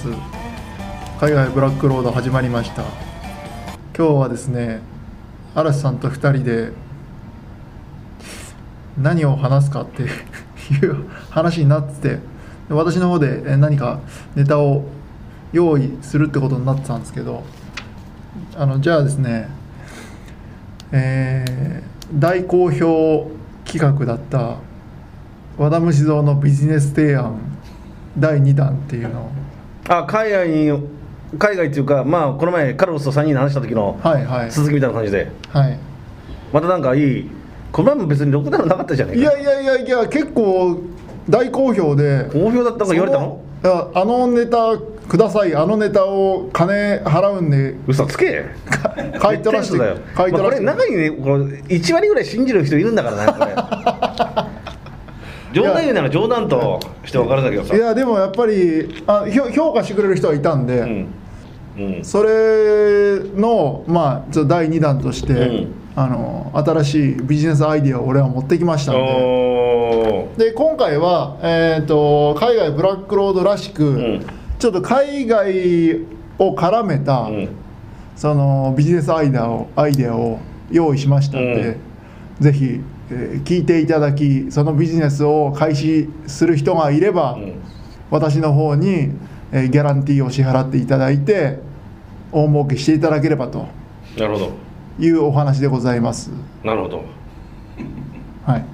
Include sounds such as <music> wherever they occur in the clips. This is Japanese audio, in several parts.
虫蔵です。海外ブラックロード始まりました。今日はですね嵐さんと2人で何を話すかっていう話になってて私の方で何かネタを用意するってことになってたんですけどあのじゃあですねえー大好評企画だった和田虫蔵のビジネス提案第2弾っていうのをあ海外に海外っていうかまあこの前カルロスと3人で話した時のはいはい。続きみたいな感じで。はい。またなんかいいこの前も別にろくなのなかったじゃねえか。いやいやいやいや結構大好評で。好評だったのか言われたの？そのいやあのネタください。あのネタを金払うんで。嘘つけ。買い取らせてだよ、まあ、これ買い取らせて。中にね。この1割ぐらい信じる人いるんだからねこれ <laughs> 冗談言うなら冗談として分かるんだけどさ。いやでもやっぱりあ評評価してくれる人はいたんで、うん。うん。それのまあちょっと第2弾として、うん。あの新しいビジネスアイディアを俺は持ってきましたんで。で今回は、えー、と海外ブラックロードらしく、ん。ちょっと海外を絡めた、うん。そのビジネスアイデアをアイデアを用意しましたんで、ぜひ、えー聞いていただきそのビジネスを開始する人がいれば、うん。私の方に、えーギャランティーを支払っていただいて大儲けしていただければと。なるほど。いうお話でございます。なるほど。はい。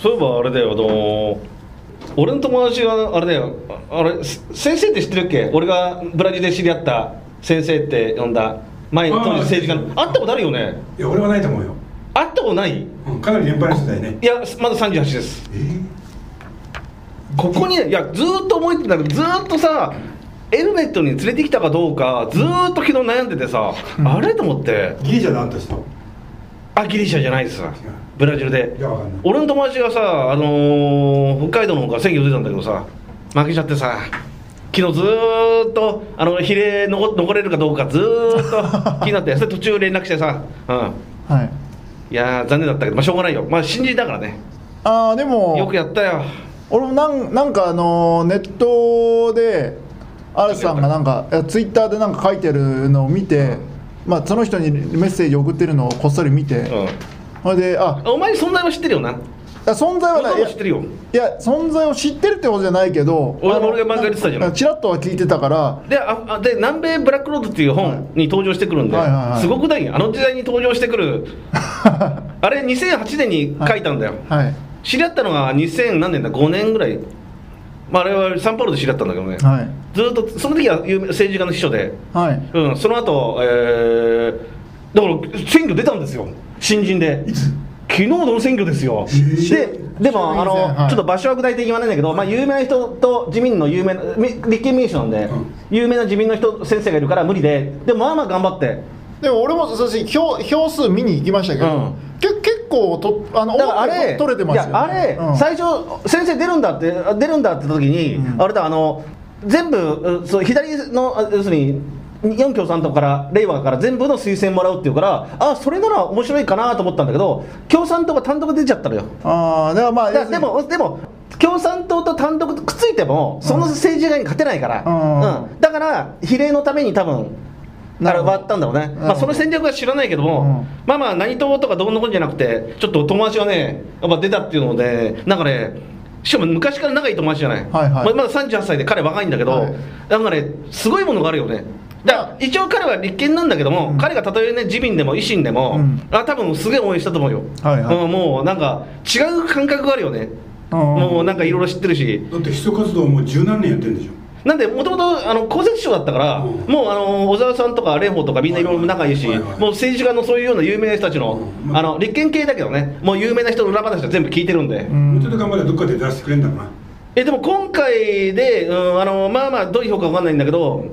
そういえばあれだよあの俺の友達があれだよああれせ先生って知ってるっけ？俺がブラジルで知り合った先生って呼んだ。前当時政治家の。会ったことあるよね？いや俺はないと思うよ、会ったことない？うん、かなり年配の人だよね。いやまだ38です。えー？ここにねいやずーっと思いてたけどずーっとさエルメットに連れてきたかどうかずーっと昨日悩んでてさ、あれ？と思って。ギリシャであった人？あギリシャじゃないです。ブラジルで。いやわかんない。俺の友達がさ、あのー北海道の方から選挙出たんだけどさ負けちゃってさ昨日ずーっとあの比例残残れるかどうかずーっと気になってそれ途中連絡してさ、うん、はいいやー残念だったけど、まあ、しょうがないよ。まあ新人だからね。あーでもよくやったよ。俺もなんなんかあのーネットで嵐さんがなんかツイッターでなんか書いてるのを見て、まあ、その人にメッセージ送ってるのをこっそり見て、うん。それであお前存在は知ってるよな存在はない。いや知ってるよ。いや存在を知ってるってことじゃないけどあの俺俺が漫画言ってたじゃん。なチラッとは聞いてたから。でああで南米ブラックロードっていう本に登場してくるんで、はいはいはい。すごくない？あの時代に登場してくる。<laughs> あれ2008年に書いたんだよ、はい。知り合ったのが2000何年だ？5年ぐらい、まあ、あれはサンパウロで知り合ったんだけどね、はい。ずっとその時は有名政治家の秘書で、はい。うん、その後、えーだから選挙出たんですよ。新人で昨日の選挙ですよ、ででもあの、はい。ちょっと場所は具体的に言わないんだけど、まあ、有名な人と自民の有名なみ立憲民主なんで、うん。有名な自民の人先生がいるから無理ででもまあまあ頑張って。でも俺もそして票票数見に行きましたけど、うん。け結構とあのあれ取れてますあれ、うん。最初先生出るんだって出るんだって時に、うん。あれだあの全部うそう左のあ要するに日本共産党から令和から全部の推薦もらうっていうからあそれなら面白いかなと思ったんだけど共産党が単独で出ちゃったのよ。ああだからまあだでもでも共産党と単独くっついてもその政治家に勝てないから、うんうんだから比例のために多分なる割ったんだろうね、まあ、その戦略は知らないけども、うん。まあまあ何党とかどうのこうのじゃなくてちょっと友達がねやっぱ出たっていうのでなんかねしかも昔から仲いい友達じゃない、はいはい。まあまだ38歳で彼若いんだけど、はい。なんかねすごいものがあるよねだから一応彼は立憲なんだけども、うん。彼がたとえね自民でも維新でも、うん。あ多分すげえ応援したと思うよ、はいはい。うんもうなんか違う感覚があるよね、うんもうなんかいろいろ知ってるし。だって秘書活動もう十何年やってるんでしょ。なんでもともとあの公設師匠だったから、うん。もうあの小沢さんとか蓮舫とかみんないろいろ仲いいし、はいはいはい。もう政治家のそういうような有名な人たちの,、うん。あの立憲系だけどねもう有名な人の裏話は全部聞いてるんで、うん。もうちょっと頑張ればどっかで出してくれんだろうな。えでも今回で、うん、あのまあまあどういう評価かわかんないんだけど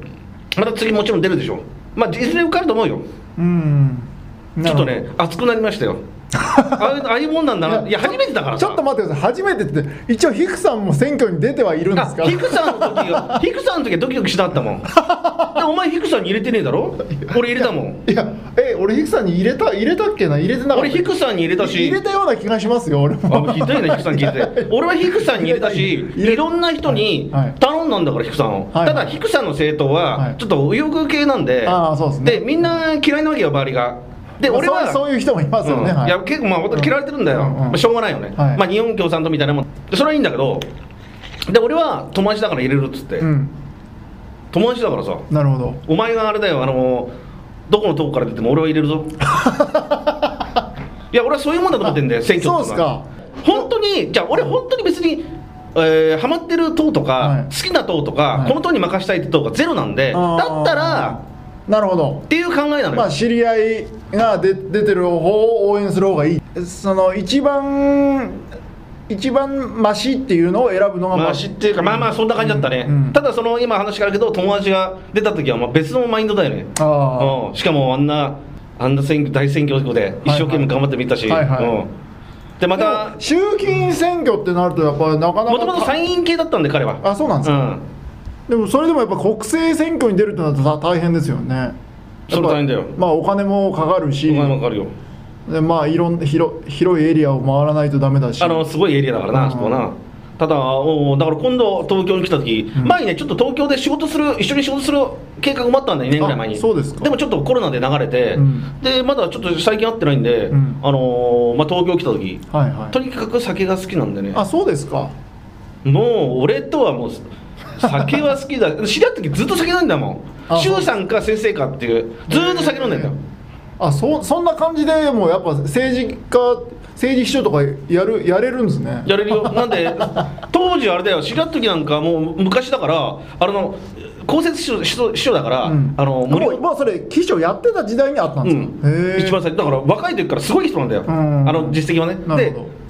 また次もちろん出るでしょ。まあいずれ受かると思うよ。うん。ちょっとね熱くなりましたよ。<laughs> ああいうああいうもんなんだな。いや初めてだからさ。ちょっと待ってください。初めてって一応ヒクさんも選挙に出てはいるんですか？あヒクさんの時は <laughs> ヒクさんの時はドキドキしなかったもん。でお前ヒクさんに入れてねえだろ？俺入れたもん。いやえ俺ヒクさんに入れた入れたっけな？入れてなかった俺ヒクさんに入れたし。入れたような気がしますよ俺も。あひどいねヒクさん聞いて。俺はヒクさんに入れたしい。ろんな人にはい。はい頼んだんだからヒクさんを、はい。ただヒクさんの政党ははい。ちょっと右翼系なんで、あーそうですね。みんな嫌いなわけよ周りがで俺はそういう人もいますよね、はい。や結構まあ私嫌われてるんだよ、まあ、しょうがないよね、はい。まあ日本共産党みたいなもん。でそれはいいんだけどで俺は友達だから入れるっつって、うん。友達だからさ。なるほど。お前があれだよあのどこの党から出ても俺は入れるぞ。<laughs> いや俺はそういうもんだと思ってんだよ <laughs> 選挙って本当にじゃあ俺本当に別にえーハマってる党とか、はい。好きな党とか、はい。この党に任したいって党がゼロなんでだったらなるほど。っていう考えなのよ、まあ知り合いが出出てる方を応援する方がいい。その一番一番マシっていうのを選ぶのがまあ知っていうかまあまあそんな感じだったね、うんうん。ただその今話があるけど友達が出た時はまあ別のマインドだよね。あうん。しかもあんなあんな選挙大選挙区で一生懸命頑張ってみたし、はいはい。うん。でまたあ衆議院選挙ってなるとやっぱなかなかもともと参院系だったんで彼は。あそうなんですか、うんでもそれでもやっぱ国政選挙に出るってなると大変ですよね。それ大変だよ。まあお金もかかるし。お金もかかるよ。でまあいろん広広いエリアを回らないとダメだし。あのすごいエリアだからな、うん。あそこはな。ただおだから今度東京に来た時、うん。前にねちょっと東京で仕事する一緒に仕事する計画もあったんだよ2年ぐらい前に。あそうですか。もちょっとコロナで流れて、うん。でまだちょっと最近会ってないんで、うん。あのーまあ、東京来た時はいはい。とにかく酒が好きなんでね。あそうですか。もう俺とはもう酒は好きだ。知り合った時ずっと酒飲んだもん。あ周さんか先生かっていう。ずーっと酒飲んでんだよあそそんな感じでもうやっぱ政治家政治秘書とかやるやれるんですね。やれるよ。なんで <laughs> 当時あれだよ。知り合った時なんかもう昔だからあの公設秘書秘書秘書だから、うん。あのもうもうそれ記者やってた時代にあったんですか、うん。一番最初。だから若い時からすごい人なんだよ、うん。あの実績はね。でなるほど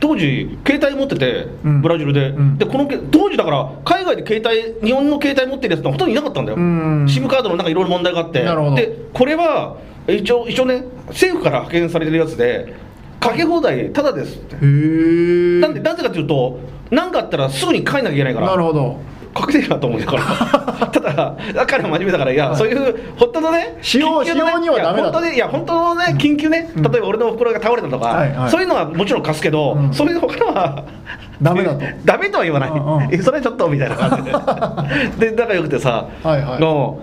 当時携帯持ってて、うん。ブラジルで、うん。でこのけ当時だから海外で携帯日本の携帯持ってるやつってほとんどいなかったんだよ、うん。SIM カードのなんかいろいろ問題があって。なるほど。でこれは一応一応ね政府から派遣されてるやつでかけ放題ただですって。なんでなぜかというと何かあったらすぐに帰んなきゃいけないから。なるほど。かけてるなと思うんだ <laughs> からただ彼は真面目だからいや、はい。そういう本当のね使用緊急のね使用にはダメだ本当にいや本当のね緊急ね、うん。例えば俺のおふくろが倒れたとか、はいはい。そういうのはもちろん貸すけど、うん。それで他のはダメだと。<laughs> ダメとは言わない、うんうん。えそれちょっとみたいな感じで。<laughs> で仲良くてさ、はいはい。の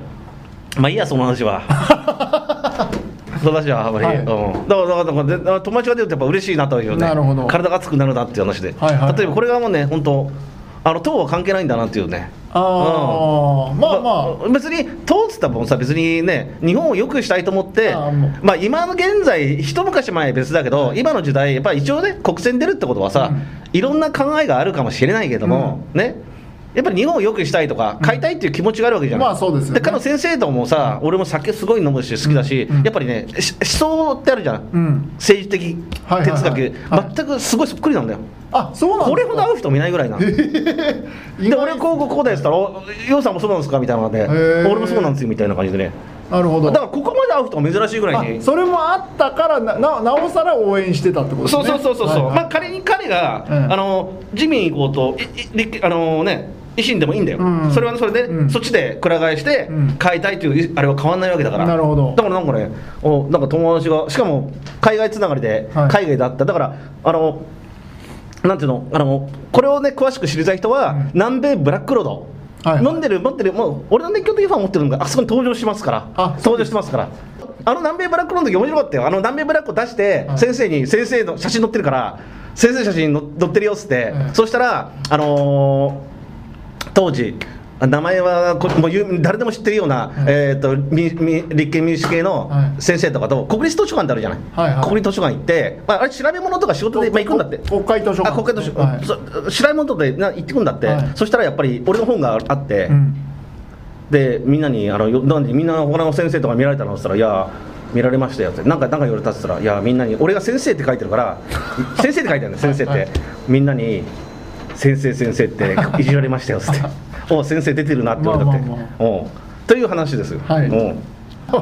まあいいやその話は。<laughs> その話はあんまり、はい。うん、だからだから友達が出るとやっぱ嬉しいなというねなるほど。体が熱くなるなっていう話で、はいはいはい。例えばこれがもうね本当あの党は関係ないんだなっていうね。ああ、まあ。まあ別に党っつったらもうさ別にね日本を良くしたいと思ってまあ今の現在一昔前は別だけど、今の時代やっぱり一応ね国選出るってことはさ、うん。いろんな考えがあるかもしれないけども、ねやっぱり日本を良くしたいとか買いたいっていう気持ちがあるわけじゃない、まあそうですよね。彼の先生ともさ、俺も酒すごい飲むし好きだし、うん。うん。やっぱりねし思想ってあるじゃん、うん。政治的哲学、はい。全くすごいそっくりなんだよ。あそうなんこれほど会う人もいないぐらいな。意で外俺こうこうこうだよっつったらお「ようさんもそうなんですか?」みたいなのでー「俺もそうなんですよ」みたいな感じでね。なるほど。だからここまで会う人が珍しいぐらいに。あそれもあったからなななおさら応援してたってことですね。そうそうそうそうそう、はいはい。まあ仮に彼が、うん。あの自民行こうとあのね維新でもいいんだよ、うん。それはそれで、うん。そっちでくら替えしてうん。変えたいというあれは変わんないわけだから。なるほど。だからなんかねおなんか友達がしかも海外つながりではい。海外であった、だからあのなんていうのあのこれをね詳しく知りたい人は、うん。南米ブラックロード、はいはい。飲んでる持ってるもう俺の熱狂的ファン持ってるのがあそこに登場しますから。あ登場してますから。あの南米ブラックロードの時面白かったよあの南米ブラックを出して、はい。先生に先生の写真載ってるから先生写真の載ってるよっつって、うんそしたらあのー当時あ名前はこもう有誰でも知ってるような、えー、とみみ立憲民主系のはい。先生とかと国立図書館ってあるじゃない、はいはい。国立図書館行って、まあ、あれ調べ物とか仕事で、まあ、行くんだって。国会図書館。あ国会図書はい。そ調べ物とかでな行ってくんだって、はい。そしたらやっぱり俺の本があって、うん。でみんなにあのよなんでみんな他の先生とか見られたの？って言ったら「いや見られましたよ」って。なんかなんか言われたって言ったら「いやみんなに俺が先生って書いてるから先生って書いてあるんだよ先生って、はい。みんなに「先生先生って <laughs> いじられましたよ」っつって「<laughs> お先生出てるな」って言われたって、まあまあおう。という話ですよ、はい。う。ん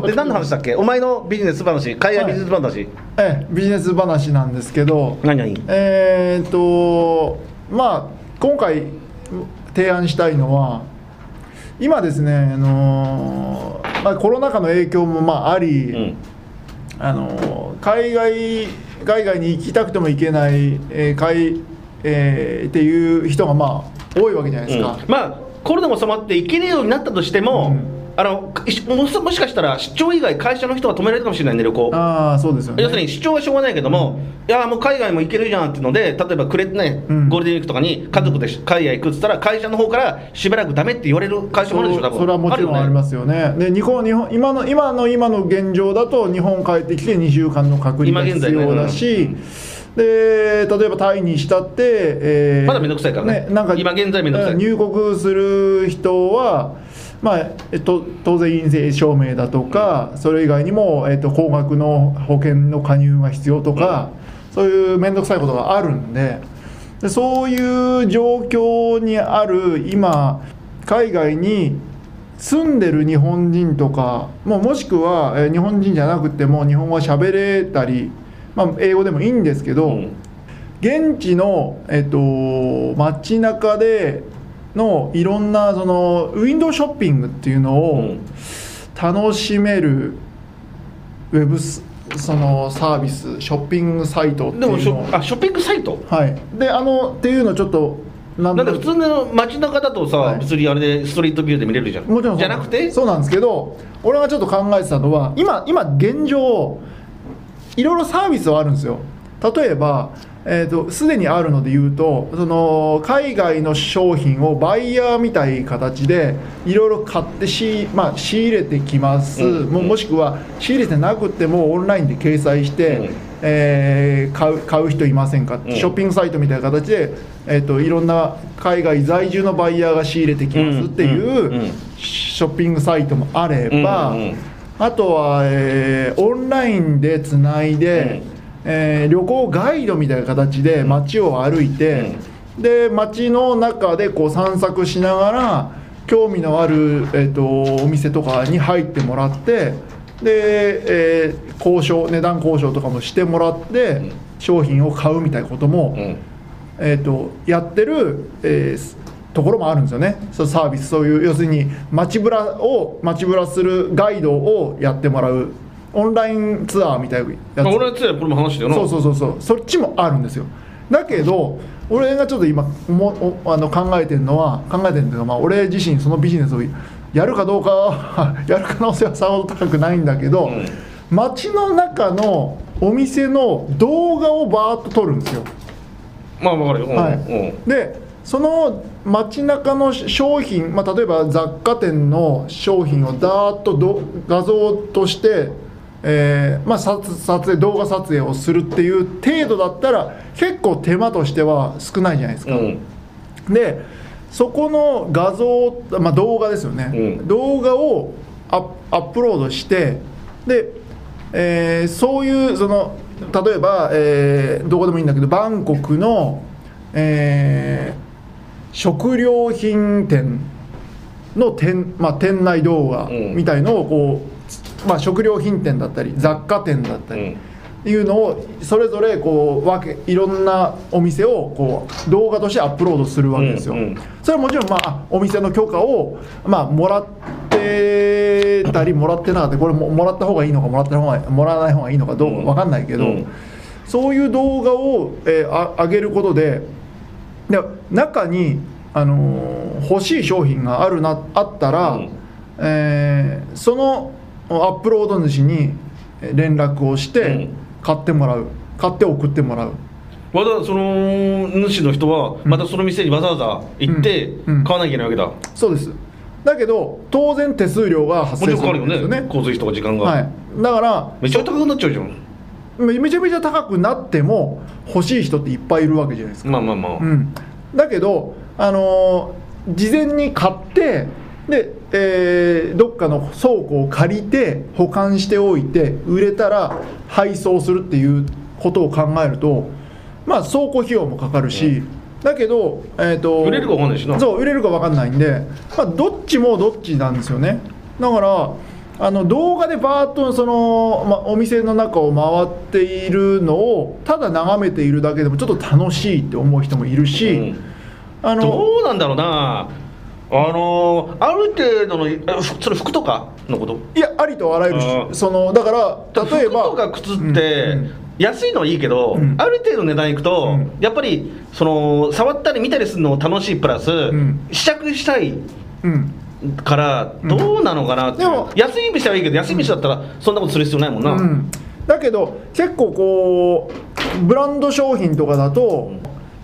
で何の話だっけ？お前のビジネス話海外ビジネス話、ええビジネス話なんですけど何何？えー、とまあ今回提案したいのは今ですね、あのーまあ、コロナ禍の影響もまああり、うん。あの海外海外に行きたくても行けない、えー海えーっていう人がまあ多いわけじゃないですか。うんまあコロナも収まって行けるようになったとしても、あのいもしもしかしたら出張以外会社の人が止められるかもしれないんで旅行ああそうですよね。要するに出張はしょうがないけども、いやもう海外も行けるじゃんっていうので例えばくれね、うんゴールデンウィークとかに家族で海外行くっつったら会社の方からしばらくダメって言われる会社もあるでしょ多分それはもちろんありますすよね。で日本日本今の今の今の現状だと日本帰ってきて2週間の隔離が今現在ね必要だし。で例えばタイにしたって、えーまだめんどくさいからね。なんか今現在めんどくさい。うん入国する人は、まあえっと、当然陰性証明だとか、それ以外にも、えっと、高額の保険の加入が必要とか、そういう面倒くさいことがあるんででそういう状況にある今海外に住んでる日本人とかもうもしくは、えー日本人じゃなくても日本語喋れたり、まあ、英語でもいいんですけど、うん。現地の、えっと、街中でのいろんなそのウィンドウショッピングっていうのをうん。楽しめるウェブスそのサービスショッピングサイトってでもシいうのをョあショッピングサイト？はい。であのっていうのちょっとなんで普通の街中だとさ、はい。別にあれでストリートビューで見れるじゃん。もちろんじゃなくて？そうなんですけど俺がちょっと考えてたのは今今現状いろいろサービスはあるんですよ。例えばえー、とすでにあるので言うとその海外の商品をバイヤーみたい形でいろいろ買ってし、まあ、仕入れてきます、うんももしくは仕入れてなくてもオンラインで掲載して、うん。えー買う買う人いませんか、うん。ショッピングサイトみたいな形で、えー、といろんな海外在住のバイヤーが仕入れてきますっていうんうんうん。うショッピングサイトもあれば、うんうんあとは、えーオンラインでつないで、えー旅行ガイドみたいな形で街を歩いて、で街の中でこう散策しながら興味のある、えー、とお店とかに入ってもらってで、えー交渉値段交渉とかもしてもらって、ん。商品を買うみたいなことも、うん。えー、とやってる、えーところもあるんですよね。そうサービス。そういう要するに街ぶらを街ぶらするガイドをやってもらう。オンラインツアーみたいなやつ。俺のやつはこれも話したよな。そうそうそうそう。そっちもあるんですよ。だけど俺がちょっと今もおあの考えてるのは考えてるんだけど、まあ、俺自身そのビジネスをやるかどうかは <laughs> やる可能性はさほど高くないんだけど、うん。街の中のお店の動画をバーッと撮るんですよ。まあ分かるよ、うん。はい。うん。でその街中の商品、まあ、例えば雑貨店の商品をダーッとど画像として、えーまあ、撮撮影動画撮影をするっていう程度だったら結構手間としては少ないじゃないですか、うん。でそこの画像、まあ、動画ですよね、うん。動画をアップアップロードしてで、えーそういうその例えば、えーどこでもいいんだけどバンコクの、えー食料品店の店,、まあ、店内動画うん。みたいのをこう、まあ、食料品店だったり雑貨店だったり、いうのをそれぞれこう分けいろんなお店をこう動画としてアップロードするわけですよ、うんうん。それはもちろんまあお店の許可をまあもらってたりもらってなかったりこれももらった方がいいのかもらった方がもらわない方がいいのかどうか分かんないけど、うん。そういう動画を、えーあ上げることでで中に、あのー欲しい商品があるなあったら、うん。えーそのアップロード主に連絡をしてうん。買ってもらう。買って送ってもらう。まだその主の人はまたその店にわざわざ行ってうん。うん。買わなきゃいけないわけだ、そうです。だけど当然手数料が発生するんですよね。ね。交通費とか時間が、はい、だからめっちゃ高くなっちゃうじゃん。めめちゃめちゃ高くなっても欲しい人っていっぱいいるわけじゃないですか、まあまあまあ、うん、だけど、あのー事前に買ってで、えーどっかの倉庫を借りて保管しておいて売れたら配送するっていうことを考えるとまあ倉庫費用もかかるし、だけど、えー、と売れるか分かんないしな。そう売れるか分かんないんで、まあ、どっちもどっちなんですよね。だからあの動画でバーッとその、まあ、お店の中を回っているのをただ眺めているだけでもちょっと楽しいって思う人もいるし、うん。あのどうなんだろうな。あのーある程度のそれ服とかのこと？いやありとあらゆるそのだから例えば服とか靴って、うんうん。安いのはいいけど、うん。ある程度の値段いくと、うん。やっぱりその触ったり見たりするのも楽しいプラス、ん。試着したいうんからどうなのかなって、でも安い店はいいけど安い店だったらそんなことする必要ないもんな、うん、だけど結構こうブランド商品とかだと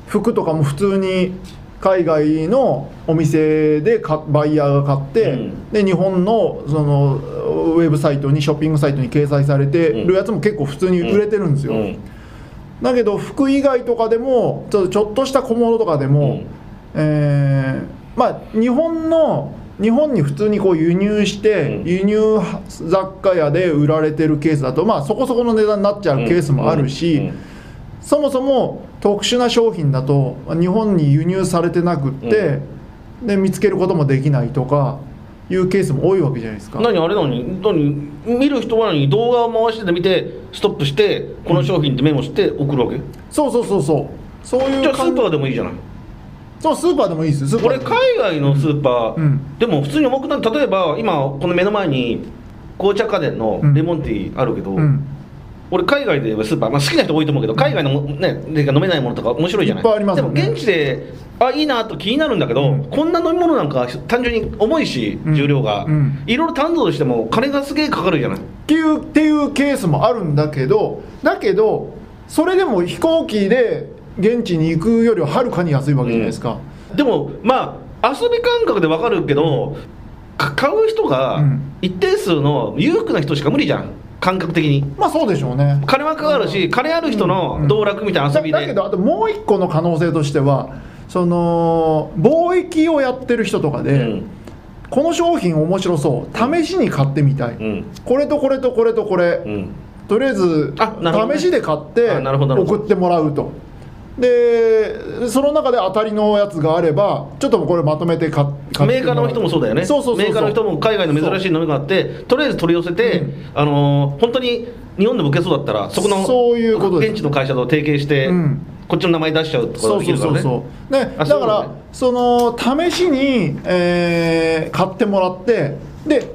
服とかも普通に海外のお店でかバイヤーが買って、うん。で日本のそのウェブサイトにショッピングサイトに掲載されてるやつも結構普通に売れてるんですよ、うん。だけど服以外とかでもちょっとちょっとした小物とかでも、えーまあ日本の日本に普通にこう輸入して、うん。輸入雑貨屋で売られてるケースだとまあそこそこの値段になっちゃうケースもあるし、うん。うん。そもそも特殊な商品だと日本に輸入されてなくって、で見つけることもできないとかいうケースも多いわけじゃないですか。何あれなのに何見る人は何動画を回してて見てストップしてこの商品ってメモして送るわけ、そうそうそうそう。そういうじ。ゃあスーパーーでもいいじゃないそうスーパーでもいいですこれ海外のスーパー、うん。でも普通に重くなる例えば今この目の前に紅茶家電のレモンティーあるけど、うん。俺海外でスーパー、まあ、好きな人多いと思うけど海外のもねで飲めないものとか面白いじゃない。いね。でも現地であいいなと気になるんだけど、うん。こんな飲み物なんか単純に重いしうん。重量が、うん。いろいろ担当しても金がすげえかかるじゃない。っていうっていうケースもあるんだけどだけどそれでも飛行機で現地に行くよりははるかに安いわけじゃないですか、でもまあ遊び感覚でわかるけど、か買う人がうん。一定数の裕福な人しか無理じゃん。感覚的に。まあそうでしょうね。金はかかるし、金ある人の道楽みたいな遊びで、だだけどあともう一個の可能性としてはその貿易をやってる人とかで、うん。この商品面白そう。試しに買ってみたい、うん。これとこれとこれとこれ、うん。とりあえずね。試しで買って送ってもらうとでその中で当たりのやつがあればちょっとこれまとめて買買ってメーカーの人もそうだよね。そうそうそうそう。メーカーの人も海外の珍しい飲みがあってとりあえず取り寄せて、うん。あのー本当に日本でも受けそうだったらそこのそういうこと現地の会社と提携して、うん。こっちの名前出しちゃうとかそうできるからね。そうそうそうねだからだね。その試しに、えー買ってもらってで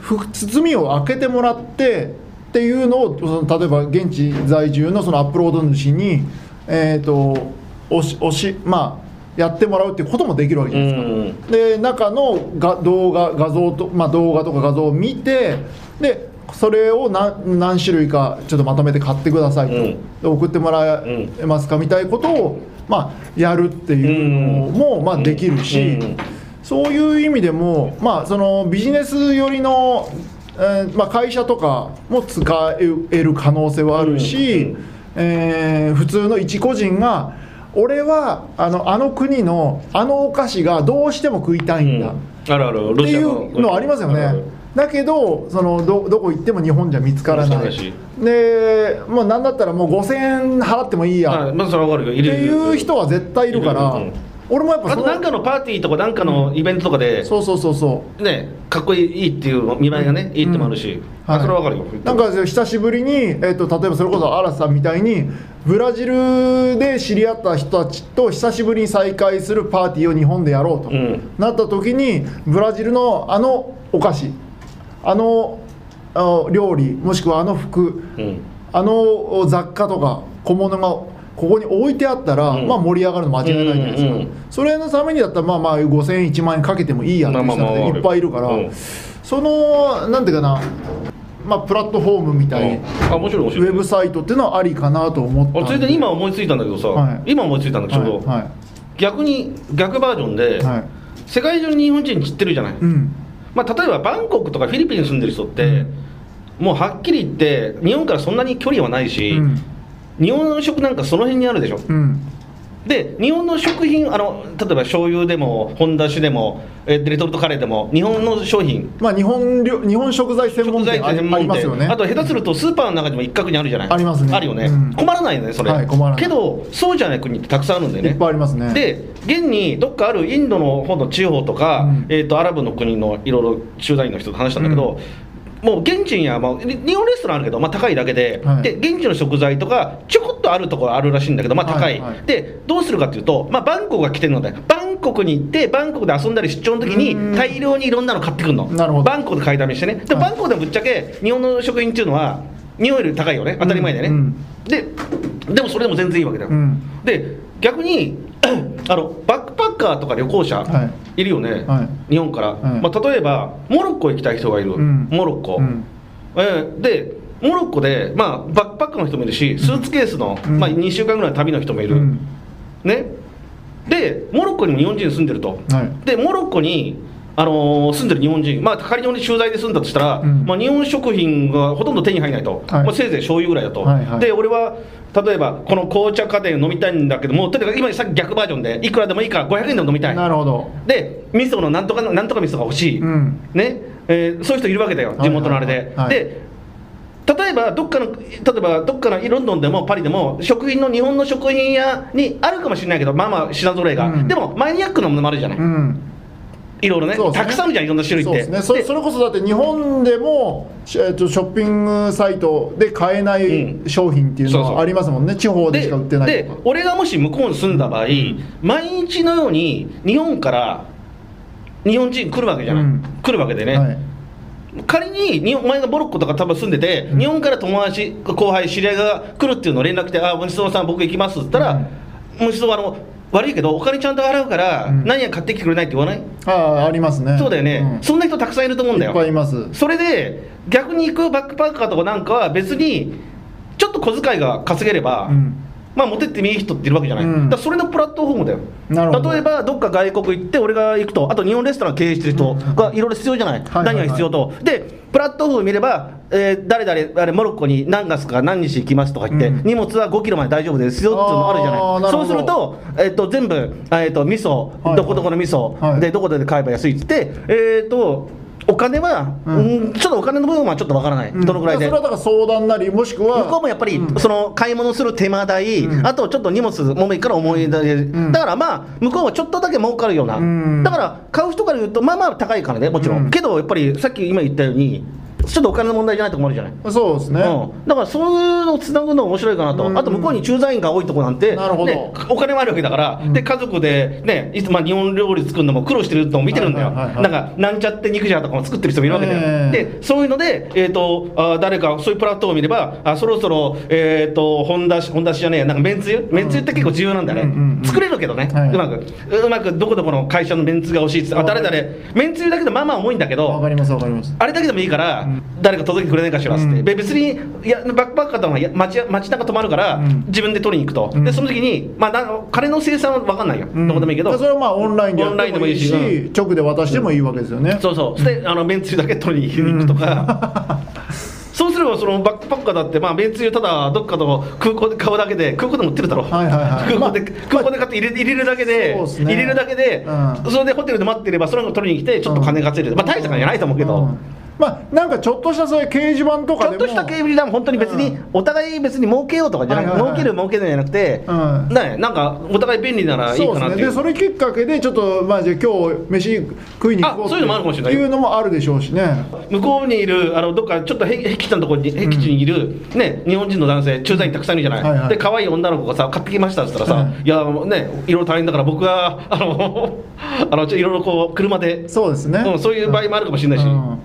ふ包みを開けてもらってっていうのをその例えば現地在住のそのアップロード主にえっ、と押し押しまあやってもらうっていうこともできるわけじゃないですか。うんで中のが動画画像と、まあ、動画とか画像を見てでそれを何何種類かちょっとまとめて買ってくださいと、うん。で送ってもらえますかみたいなことを、まあ、やるっていうのも、まあ、できるし、うんそういう意味でも、まあ、そのビジネス寄りの、えーまあ、会社とかも使える可能性はあるし、うんえー普通の一個人が俺はあのあの国のあのお菓子がどうしても食いたいんだ、あるある。っていうのありますよね。だけどそのどどこ行っても日本じゃ見つからない。でもうなんだったらもう5000円払ってもいいや。ってるいう人は絶対いるから俺もやっぱあとなんかのパーティーとかなんかのイベントとかで、そうそうそうそねかっこいいっていう見栄えがね、いいってもあるし、あはい。それは分かるよ。うなんか久しぶりに、えっと例えばそれこそ嵐さんみたいにブラジルで知り合った人たちと久しぶりに再会するパーティーを日本でやろうと、うん。なった時にブラジルのあのお菓子あのあ料理もしくはあの服うん。あの雑貨とか小物がここに置いてあったら、うん。まあ盛り上がるの間違いないじゃないですか、うんうんうん。それのためにだったらまあまあ5000円1万円かけてもいいやっていう人いっぱいいるから、うん。そのなんていうかなまあ、プラットフォームみたいあ面白い面ウ白い。ェブサイトっていうのはありかなと思ったんあそれで今思いついたんだけどさ、はい。今思いついたんだちょうど、はい。は逆に逆バージョンで、世界中に日本人知ってるじゃない、うん。まあ、例えばバンコクとかフィリピンに住んでる人って、もうはっきり言って日本からそんなに距離はないし、うん日本食なんかその辺にあるでしょ。うん。で日本の食品あの例えば醤油でも本だしでもえレトルトカレーでも日本の商品。まあ日本料日本食材専門店ありますよね。あと下手するとスーパーの中にも一角にあるじゃない。ありますね。あるよね、うん。困らないよねそれ、はい困らない。けどそうじゃない国ってたくさんあるんだよね。いっぱいありますね。で現にどっかあるインドの方の地方とか、うん。えー、とアラブの国のいろいろ駐在員の人と話したんだけど、もう現地には、まあ、日本レストランあるけど、まあ、高いだけで,、はい。で現地の食材とかちょこっとあるところあるらしいんだけど、まあ、高い、はいはいでどうするかっていうと、まあ、バンコクが来てるのでバンコクに行ってバンコクで遊んだり出張の時うん。に大量にいろんなの買ってくるの。なるほど。バンコクで買いだめしてね。で、はい。バンコクでもぶっちゃけ日本の食品っていうのは日本より高いよね。当たり前でね、うん。うん。ででもそれでも全然いいわけだよ、うん。で逆にあのバックパッカーとか旅行者はい。いるよね、はい。日本から、はい。まあ、例えばモロッコ行きたい人がいる、うん。モロッコ、うん。えーでモロッコで、まあ、バックパックの人もいるしスーツケースの、うん。まあ、2週間ぐらいの旅の人もいる、うん。ね。でモロッコにも日本人住んでると、はい。でモロッコにあのー住んでる日本人、まあ、仮に俺駐在で住んだとしたら、うん。まあ、日本食品がほとんど手に入らないと、はい。まあ、せいぜい醤油ぐらいだと、はいはい。で俺は例えばこの紅茶家電飲みたいんだけどもとにかく今さっき逆バージョンでいくらでもいいから500円でも飲みたい。なるほど。で味噌のなんとかなんとか味噌が欲しい、うん。ね。えーそういう人いるわけだよ地元のあれで、はい。はいはいで例えばどっかの例えばどっかのロンドンでもパリでも食品の日本の食品屋にあるかもしれないけどまあまあ品揃えが、うん。でもマニアックなものもあるじゃない、うんいろいろねね。たくさんあるじゃんいろんな種類って。そうですね。それそれこそだって日本でも、しえっとショッピングサイトで買えないうん。商品っていうのはありますもんね。地方でしか売ってないで俺がもし向こうに住んだ場合、毎日のように日本から日本人来るわけじゃない、うん。来るわけでね、はい。仮に日本お前がモロッコとか多分住んでて、うん。日本から友達後輩知り合いが来るっていうのを連絡して「あ虫蔵さん僕行きます」って言ったら「虫蔵あの悪いけどお金ちゃんと払うから、うん。何や買ってきてくれない」って言わない、ああありますね。そうだよね、ん。そんな人たくさんいると思うんだいっぱいいよます。それで逆に行くバックパッカーとかなんかは別にちょっと小遣いが稼げれば、うんまあモテってもいい人っているわけじゃない、うん。だそれのプラットフォームだよ。なるほど。例えばどっか外国行って俺が行くとあと日本レストラン経営してる人がいろいろ必要じゃない、何が必要と。でプラットフォーム見れば、えー誰々あれモロッコに何月か何日行きますとか言って、うん。荷物は5キロまで大丈夫ですよっていうのあるじゃなないそうすると,、えー、と全部、えー、と味噌、はいどこどこの味噌、はい。でどこで買えば安いって言ってえっ、とお金は、うん。うんちょっとお金の部分はちょっとわからない、うん。どのぐらいで。それはだから相談なりもしくは向こうもやっぱり、うん。その買い物する手間代、うん。あとちょっと荷物重いから重い代、ん。だからまあ向こうはちょっとだけ儲かるような、うん。だから買う人から言うとまあまあ高いからねもちろん。けどやっぱりさっき今言ったようにちょっとお金の問題じゃないとこもあるじゃない、そうですね、うん、だからそういうのをつなぐの面白いかなと、うん。あと向こうに駐在員が多いとこなんて、なるほど。ねお金もあるわけだから、うん。で家族で、ねいつまあ、日本料理作るのも苦労してるのも見てるんだよ、はいはいはいはい。なんかなんちゃって肉じゃがとかも作ってる人もいるわけだよ、ええ。でそういうので、えー、とあ誰かそういうプラットフォーム見ればあそろそろ、えー、と本出し本出しじゃねえやなんかめんつゆ？めん。つゆって結構重要なんだよね、うんうんうん作れるけどね、はい。うまく。うまくどこどこの会社のめんつゆが欲しいっつってあ誰々めんつゆだけでまあまあ重いんだけどわかりますわかります。あれだけでもいいから、うん誰か届けてくれないかしらっつって、うん。で別にいやバックパッカーとかは街街中泊まるから、うん。自分で取りに行くと、うん。でその時に、まあ、な金の生産は分かんないよ、うん。どこでもいいけど。それはまあオンラインでやオンラインってもいいしでもいいし直で渡してもいいわけですよね、そうそう、そしてあのめんつゆだけ取りに行くとか、<laughs> <laughs> そうすればそのバックパッカーだって、まあ、めんつゆただどっかの空港で買うだけで空港でも売ってるだろ、はいはいはい。空港でまあ空港で買って入れ入れるだけで入れるだけで、うん。それでホテルで待ってればそれを取りに来てちょっと金稼いでる、まあ大した金じゃないと思うけど。うんまあなんかちょっとしたそういう掲示板とちょっとした警備でも本当に別にうん。お互い別に儲けようとかじゃなくて、儲ける儲けないじゃなくて、うん。ねなんかお互い便利ならいいかなっていう。でそれきっかけでちょっとまあじゃあ今日飯食いに行こうあそういうのもあるかもしれない。っていうのもあるでしょうしね。向こうにいるあのどっかちょっとへ僻地なところに僻地にいる、ね、日本人の男性駐在員たくさんいるじゃない、はいはい。で可愛い女の子がさ買ってきましたっつったらさ、はいいやねいろいろ大変だから僕はあの <laughs> あのちょいろいろこう車で。そうですね、うん、そういう場合もあるかもしれないし、うん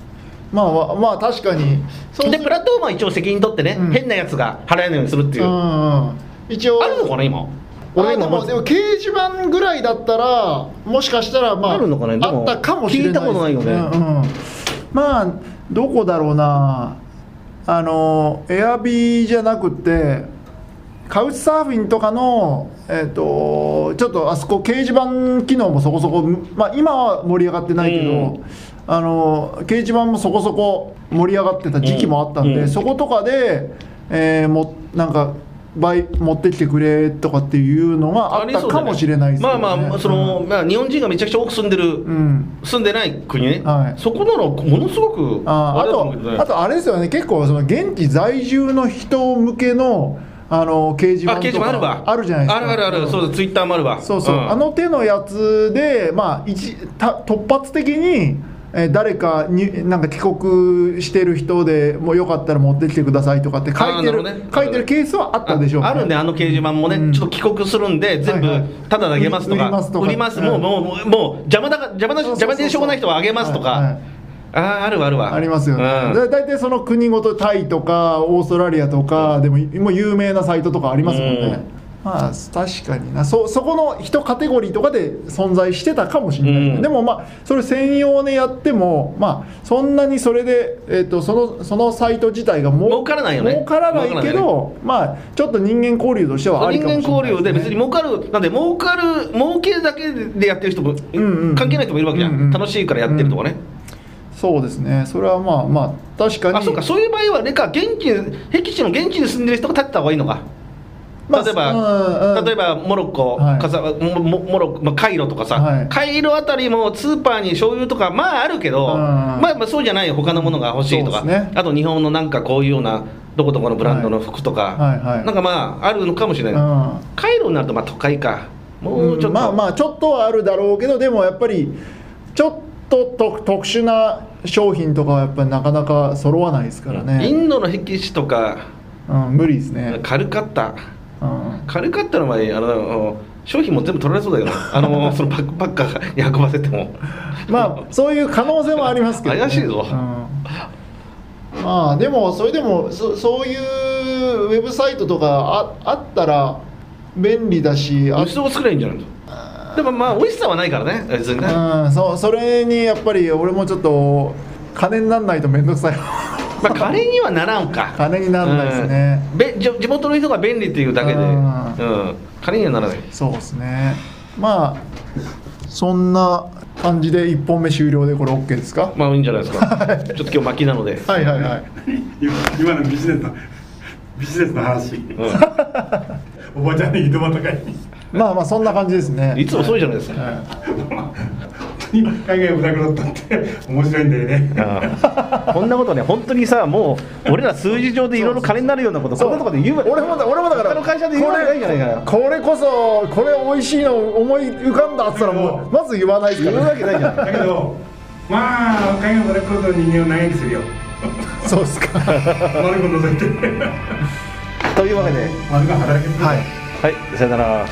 まあわまあ確かに。でプラットフォームは一応責任取ってね、うん。変なやつが払えないようにするっていう、うんうん一応。あるのかな今？あ俺今でもでも掲示板ぐらいだったらもしかしたらまああるのかねあったかもしれない聞いたことないよね。うん、まあどこだろうな。あのエアビーじゃなくてカウチサーフィンとかの、えー、とちょっとあそこ掲示板機能もそこそこ、まあ、今は盛り上がってないけど、うんあの掲示板もそこそこ盛り上がってた時期もあったんで、うんそことかで、えーもなんか倍持ってきてくれとかっていうのがあったかもしれないですけど、ね、まあまあその、うん。まあ、日本人がめちゃくちゃ多く住んでる、うん。住んでない国ね、はい。そこならものすごくああとあとあれですよね。結構その現地在住の人向けのあの掲示板とかあるじゃないですか。あるあるある、そうだツイッターもあるわ。そうそう、ん。あの手のやつでまあ一た突発的にえー誰かになんか帰国してる人でもうよかったら持ってきてくださいとかって書いてるね。書いてるケースはあったでしょうああるねあの掲示板もね、うんちょっと帰国するんで全部はいはい。ただであげますとか売りますとか。売ります。うんもうもうもうもう邪魔だか邪魔なそうそうそう。邪魔でしょうがない人はあげますとか、はいはい。あああるわあるわ。ありますよね、うん。だ大体その国ごとタイとかオーストラリアとかでももう有名なサイトとかありますもんね、うんまあ確かにな。そそこの一カテゴリーとかで存在してたかもしれない。うん。でもまあそれ専用でやってもまあそんなにそれで、えっとそのそのサイト自体がもう儲からないよね。儲からないけどまあちょっと人間交流としてはあり人かもしれない。間交流で別に儲かるなんで儲かる儲けだけでやってる人も、んうん関係ない人もいるわけじゃん、うんうん楽しいからやってるとかね、そうですね。それはまあまあ確かに。あそうか。そういう場合はあれか現地僻地の現地に住んでる人が立ってた方がいいのか。まあ例えば、うんうん。例えばモロッコ、はい。カザモモモロまあ、カイロとかさ、はい。カイロあたりもスーパーに醤油とかまああるけど、うん。まあ、まあそうじゃない他のものが欲しいとか、ね。あと日本のなんかこういうようなどこどこのブランドの服とか、はい。はい。はい。なんかまああるのかもしれない、うん。カイロになるとまあ都会か。もうちょっと、まあまあちょっとはあるだろうけどでもやっぱりちょっとと特殊な商品とかはやっぱりなかなか揃わないですからイね、ンドの僻地とか。うん、無理ですね、カルカッタうん、カルカッタの場合あの商品も全部取られそうだけど <laughs> あのそのバックパッカーに運ばせても。まあそういう可能性もありますけど、ね、怪しいぞ。うん。まあでもそれでもそそういうウェブサイトとかああったら便利だしあ輸送を作ればいいんじゃないの？でもまあ美味しさはないからね別にね。うん、そそれにやっぱり俺もちょっと金にならないと面倒くさいまあ金にはならんか。金にならないですね、うん。べじ地元の人が便利っていうだけで。ううん。ん金にはならない。そうですね。まあそんな感じで1本目終了でこれ OK ですか？まあいいんじゃないですか。ちょっと今日巻きなので。はいはいはい。今今のビジネスのビジネスの話。うおばちゃんに井戸端会にまあまあそんな感じですね。んいつもそうじゃないですか。はい <laughs> 海外ブラックロットって面白いんだよね。ああ。こんなことね本当にさもう俺ら数字上でいろいろ金になるようなことこんなとこで言う俺もだ俺もだから他の会社で言わないんじゃないか。なこれこれこそこれ美味しいの思い浮かんだっつったらもうまず言わないですか言うら、わけないじゃん。だけどまあ海外ブラックロットの人間を長生きするよ。そうですか。悪いこと除いて。というわけで。丸が働ける。はい。はいさよなら